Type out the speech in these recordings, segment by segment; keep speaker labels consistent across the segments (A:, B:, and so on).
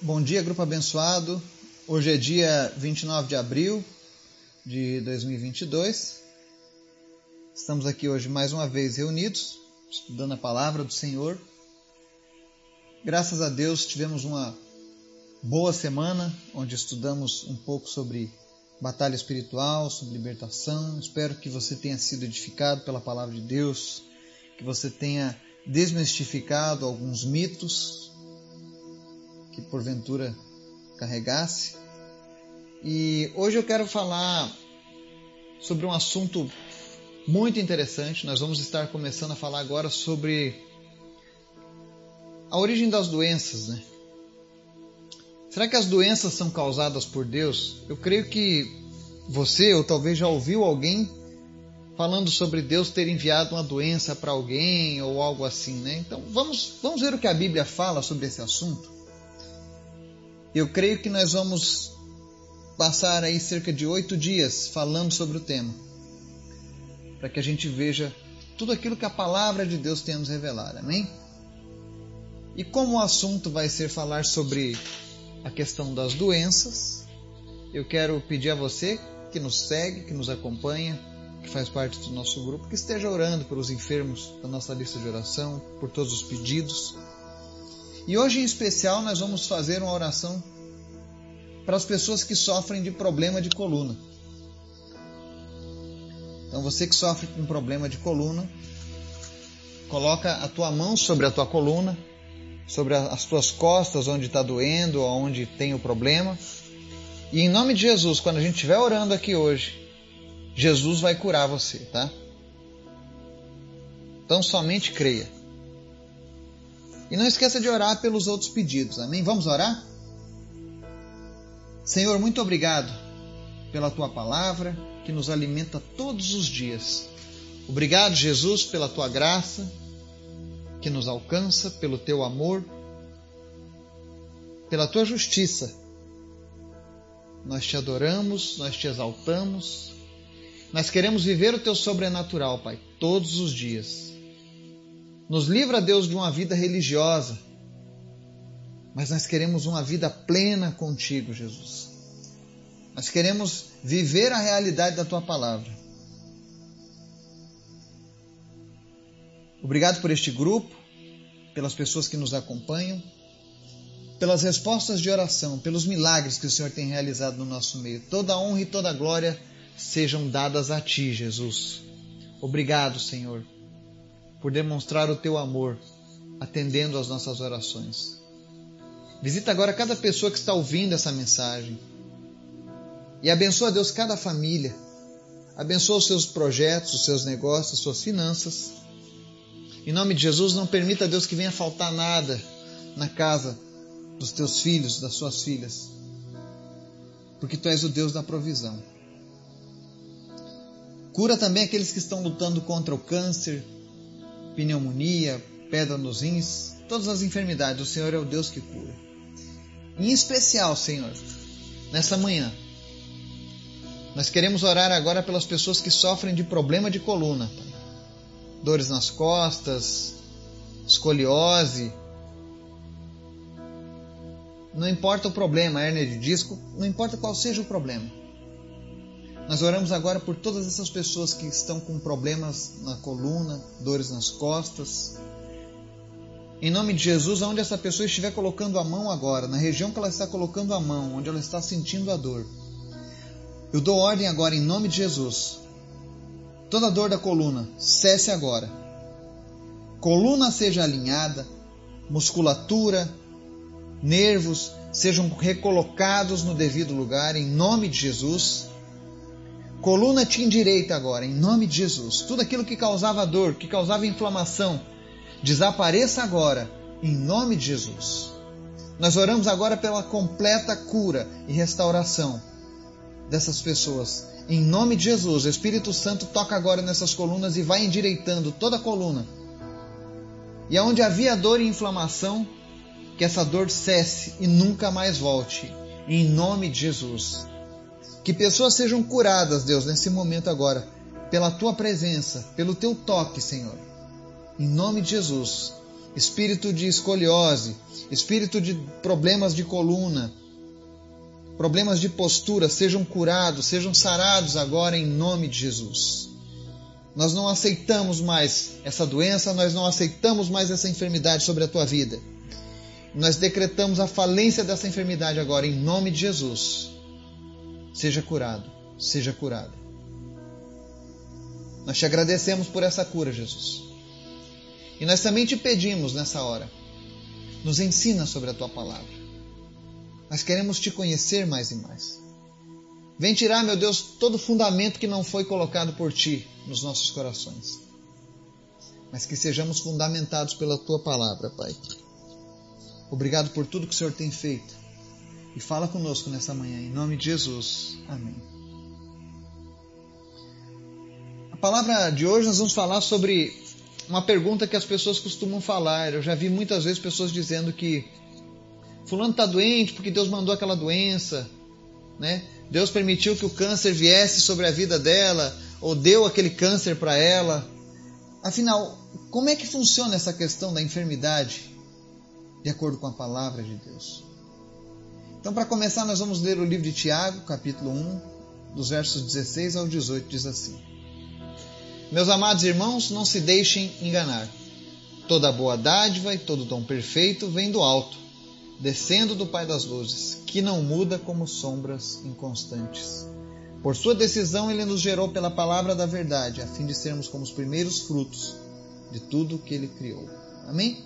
A: Bom dia, grupo abençoado. Hoje é dia 29 de abril de 2022. Estamos aqui hoje mais uma vez reunidos, estudando a palavra do Senhor. Graças a Deus tivemos uma boa semana onde estudamos um pouco sobre batalha espiritual, sobre libertação. Espero que você tenha sido edificado pela palavra de Deus, que você tenha desmistificado alguns mitos que porventura carregasse. E hoje eu quero falar sobre um assunto muito interessante. Nós vamos estar começando a falar agora sobre a origem das doenças, né? Será que as doenças são causadas por Deus? Eu creio que você, ou talvez já ouviu alguém falando sobre Deus ter enviado uma doença para alguém ou algo assim, né? Então vamos, vamos ver o que a Bíblia fala sobre esse assunto. Eu creio que nós vamos passar aí cerca de oito dias falando sobre o tema, para que a gente veja tudo aquilo que a palavra de Deus tem a nos revelar, amém? E como o assunto vai ser falar sobre a questão das doenças, eu quero pedir a você que nos segue, que nos acompanha, que faz parte do nosso grupo, que esteja orando pelos enfermos da nossa lista de oração, por todos os pedidos. E hoje em especial nós vamos fazer uma oração para as pessoas que sofrem de problema de coluna. Então você que sofre com problema de coluna, coloca a tua mão sobre a tua coluna sobre as tuas costas, onde está doendo, onde tem o problema. E em nome de Jesus, quando a gente estiver orando aqui hoje, Jesus vai curar você, tá? Então somente creia. E não esqueça de orar pelos outros pedidos, amém? Vamos orar? Senhor, muito obrigado pela tua palavra que nos alimenta todos os dias. Obrigado, Jesus, pela tua graça que nos alcança, pelo teu amor, pela tua justiça. Nós te adoramos, nós te exaltamos, nós queremos viver o teu sobrenatural, Pai, todos os dias. Nos livra, Deus, de uma vida religiosa, mas nós queremos uma vida plena contigo, Jesus. Nós queremos viver a realidade da tua palavra. Obrigado por este grupo, pelas pessoas que nos acompanham, pelas respostas de oração, pelos milagres que o Senhor tem realizado no nosso meio. Toda honra e toda glória sejam dadas a Ti, Jesus. Obrigado, Senhor, por demonstrar o Teu amor, atendendo às nossas orações. Visita agora cada pessoa que está ouvindo essa mensagem. E abençoa, Deus, cada família. Abençoa os seus projetos, os seus negócios, as suas finanças. Em nome de Jesus, não permita, Deus, que venha faltar nada na casa dos teus filhos, das suas filhas, porque tu és o Deus da provisão. Cura também aqueles que estão lutando contra o câncer, pneumonia, pedra nos rins, todas as enfermidades. O Senhor é o Deus que cura. Em especial, Senhor, nessa manhã, nós queremos orar agora pelas pessoas que sofrem de problema de coluna. Pai dores nas costas, escoliose. Não importa o problema, hernia de disco, não importa qual seja o problema. Nós oramos agora por todas essas pessoas que estão com problemas na coluna, dores nas costas. Em nome de Jesus, aonde essa pessoa estiver colocando a mão agora, na região que ela está colocando a mão, onde ela está sentindo a dor, eu dou ordem agora em nome de Jesus Toda dor da coluna, cesse agora. Coluna seja alinhada, musculatura, nervos sejam recolocados no devido lugar, em nome de Jesus. Coluna te endireita agora, em nome de Jesus. Tudo aquilo que causava dor, que causava inflamação, desapareça agora, em nome de Jesus. Nós oramos agora pela completa cura e restauração dessas pessoas em nome de Jesus, o Espírito Santo toca agora nessas colunas e vai endireitando toda a coluna. E aonde havia dor e inflamação, que essa dor cesse e nunca mais volte. Em nome de Jesus. Que pessoas sejam curadas, Deus, nesse momento agora, pela tua presença, pelo teu toque, Senhor. Em nome de Jesus. espírito de escoliose, espírito de problemas de coluna, problemas de postura, sejam curados, sejam sarados agora em nome de Jesus. Nós não aceitamos mais essa doença, nós não aceitamos mais essa enfermidade sobre a tua vida. Nós decretamos a falência dessa enfermidade agora em nome de Jesus. Seja curado, seja curado. Nós te agradecemos por essa cura, Jesus. E nós também te pedimos nessa hora, nos ensina sobre a tua palavra. Nós queremos te conhecer mais e mais. Vem tirar, meu Deus, todo fundamento que não foi colocado por ti nos nossos corações. Mas que sejamos fundamentados pela tua palavra, Pai. Obrigado por tudo que o Senhor tem feito. E fala conosco nessa manhã, em nome de Jesus. Amém. A palavra de hoje nós vamos falar sobre uma pergunta que as pessoas costumam falar. Eu já vi muitas vezes pessoas dizendo que fulano está doente porque Deus mandou aquela doença, né? Deus permitiu que o câncer viesse sobre a vida dela ou deu aquele câncer para ela. Afinal, como é que funciona essa questão da enfermidade de acordo com a palavra de Deus? Então, para começar, nós vamos ler o livro de Tiago, capítulo 1, dos versos 16 ao 18, diz assim: Meus amados irmãos, não se deixem enganar. Toda boa dádiva e todo dom perfeito vem do alto descendo do Pai das luzes, que não muda como sombras inconstantes. Por sua decisão, ele nos gerou pela palavra da verdade, a fim de sermos como os primeiros frutos de tudo que ele criou. Amém?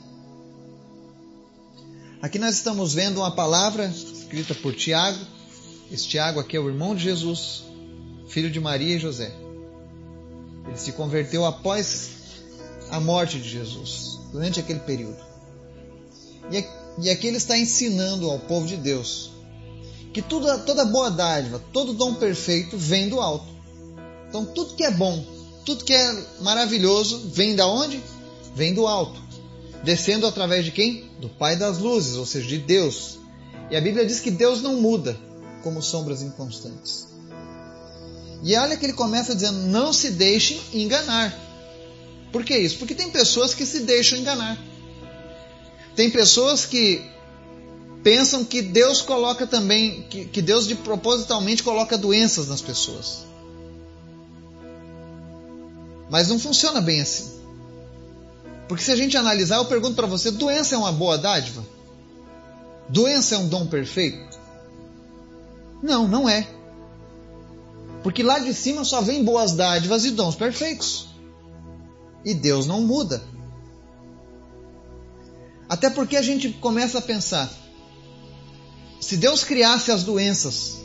A: Aqui nós estamos vendo uma palavra escrita por Tiago. Esse Tiago aqui é o irmão de Jesus, filho de Maria e José. Ele se converteu após a morte de Jesus, durante aquele período. E aqui ele está ensinando ao povo de Deus que tudo, toda boa dádiva, todo dom perfeito vem do alto. Então tudo que é bom, tudo que é maravilhoso vem da onde? Vem do alto. Descendo através de quem? Do Pai das luzes, ou seja, de Deus. E a Bíblia diz que Deus não muda como sombras inconstantes. E olha que ele começa dizendo: não se deixem enganar. Por que isso? Porque tem pessoas que se deixam enganar. Tem pessoas que pensam que Deus coloca também, que, que Deus de propositalmente coloca doenças nas pessoas. Mas não funciona bem assim. Porque se a gente analisar, eu pergunto para você: doença é uma boa dádiva? Doença é um dom perfeito? Não, não é. Porque lá de cima só vem boas dádivas e dons perfeitos. E Deus não muda. Até porque a gente começa a pensar: se Deus criasse as doenças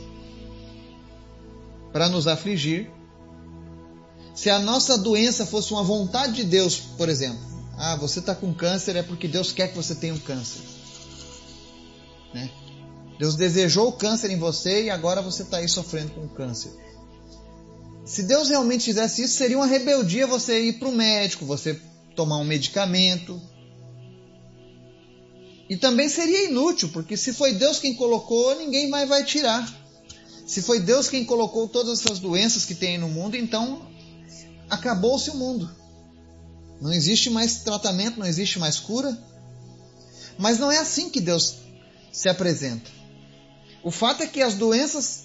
A: para nos afligir, se a nossa doença fosse uma vontade de Deus, por exemplo, ah, você está com câncer é porque Deus quer que você tenha um câncer. Né? Deus desejou o câncer em você e agora você está aí sofrendo com câncer. Se Deus realmente fizesse isso, seria uma rebeldia você ir para o médico, você tomar um medicamento, e também seria inútil, porque se foi Deus quem colocou, ninguém mais vai tirar. Se foi Deus quem colocou todas essas doenças que tem no mundo, então acabou-se o mundo. Não existe mais tratamento, não existe mais cura. Mas não é assim que Deus se apresenta. O fato é que as doenças,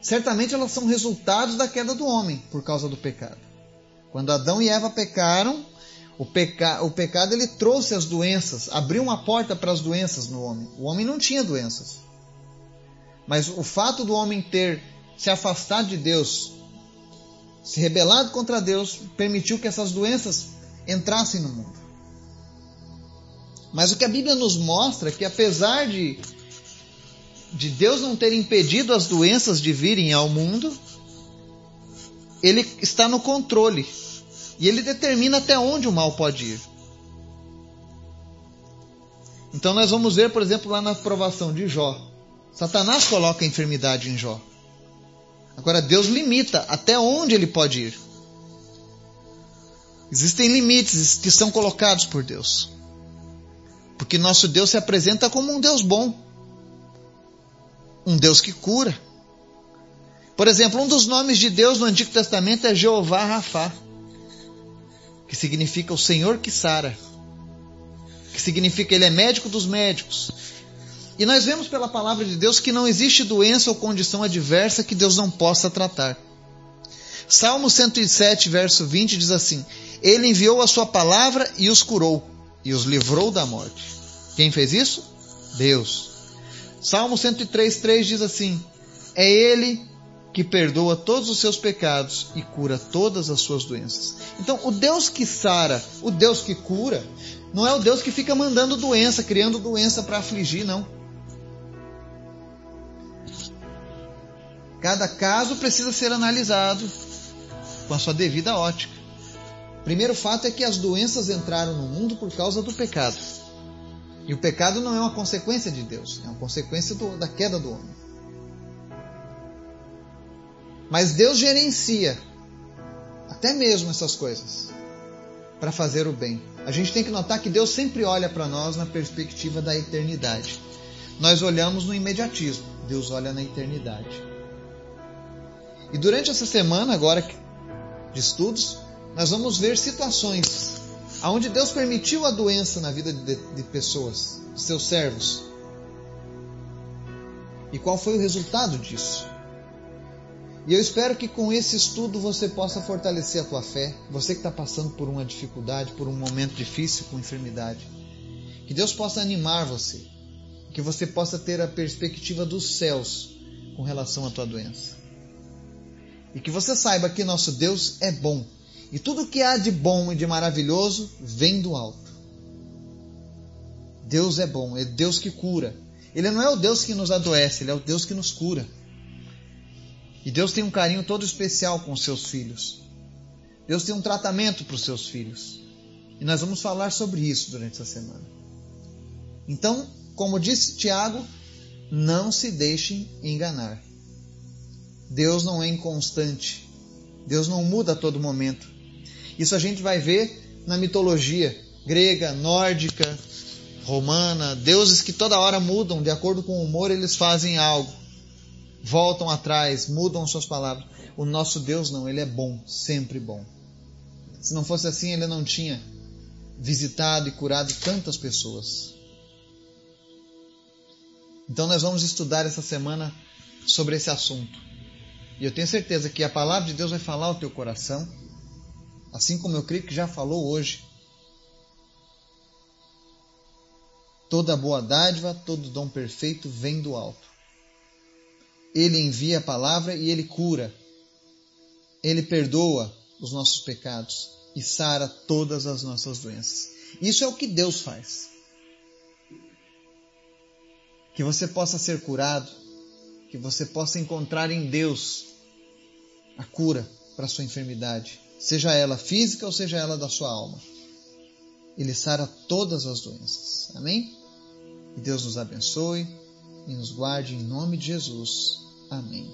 A: certamente elas são resultados da queda do homem por causa do pecado. Quando Adão e Eva pecaram, o, peca, o pecado ele trouxe as doenças, abriu uma porta para as doenças no homem. O homem não tinha doenças. Mas o fato do homem ter se afastado de Deus, se rebelado contra Deus, permitiu que essas doenças entrassem no mundo. Mas o que a Bíblia nos mostra é que apesar de, de Deus não ter impedido as doenças de virem ao mundo, Ele está no controle e ele determina até onde o mal pode ir. Então nós vamos ver, por exemplo, lá na aprovação de Jó. Satanás coloca a enfermidade em Jó. Agora Deus limita até onde ele pode ir. Existem limites que são colocados por Deus. Porque nosso Deus se apresenta como um Deus bom. Um Deus que cura. Por exemplo, um dos nomes de Deus no Antigo Testamento é Jeová Rafá que significa o Senhor que sara. que significa ele é médico dos médicos. E nós vemos pela palavra de Deus que não existe doença ou condição adversa que Deus não possa tratar. Salmo 107, verso 20 diz assim: Ele enviou a sua palavra e os curou, e os livrou da morte. Quem fez isso? Deus. Salmo 103, 3 diz assim: É Ele que perdoa todos os seus pecados e cura todas as suas doenças. Então, o Deus que sara, o Deus que cura, não é o Deus que fica mandando doença, criando doença para afligir, não. Cada caso precisa ser analisado com a sua devida ótica. Primeiro fato é que as doenças entraram no mundo por causa do pecado. E o pecado não é uma consequência de Deus, é uma consequência do, da queda do homem. Mas Deus gerencia até mesmo essas coisas para fazer o bem. A gente tem que notar que Deus sempre olha para nós na perspectiva da eternidade. Nós olhamos no imediatismo, Deus olha na eternidade. E durante essa semana agora de estudos, nós vamos ver situações onde Deus permitiu a doença na vida de, de pessoas, de seus servos. E qual foi o resultado disso? E eu espero que com esse estudo você possa fortalecer a tua fé, você que está passando por uma dificuldade, por um momento difícil com enfermidade. Que Deus possa animar você, que você possa ter a perspectiva dos céus com relação à tua doença. E que você saiba que nosso Deus é bom, e tudo que há de bom e de maravilhoso vem do alto. Deus é bom, é Deus que cura. Ele não é o Deus que nos adoece, ele é o Deus que nos cura. E Deus tem um carinho todo especial com os seus filhos. Deus tem um tratamento para os seus filhos. E nós vamos falar sobre isso durante essa semana. Então, como disse Tiago, não se deixem enganar. Deus não é inconstante. Deus não muda a todo momento. Isso a gente vai ver na mitologia grega, nórdica, romana, deuses que toda hora mudam, de acordo com o humor, eles fazem algo voltam atrás, mudam suas palavras. O nosso Deus não, ele é bom, sempre bom. Se não fosse assim, ele não tinha visitado e curado tantas pessoas. Então nós vamos estudar essa semana sobre esse assunto. E eu tenho certeza que a palavra de Deus vai falar ao teu coração, assim como eu creio que já falou hoje. Toda boa dádiva, todo dom perfeito vem do alto ele envia a palavra e ele cura. Ele perdoa os nossos pecados e sara todas as nossas doenças. Isso é o que Deus faz. Que você possa ser curado, que você possa encontrar em Deus a cura para sua enfermidade, seja ela física ou seja ela da sua alma. Ele sara todas as doenças. Amém? Que Deus nos abençoe e nos guarde em nome de Jesus. Amém.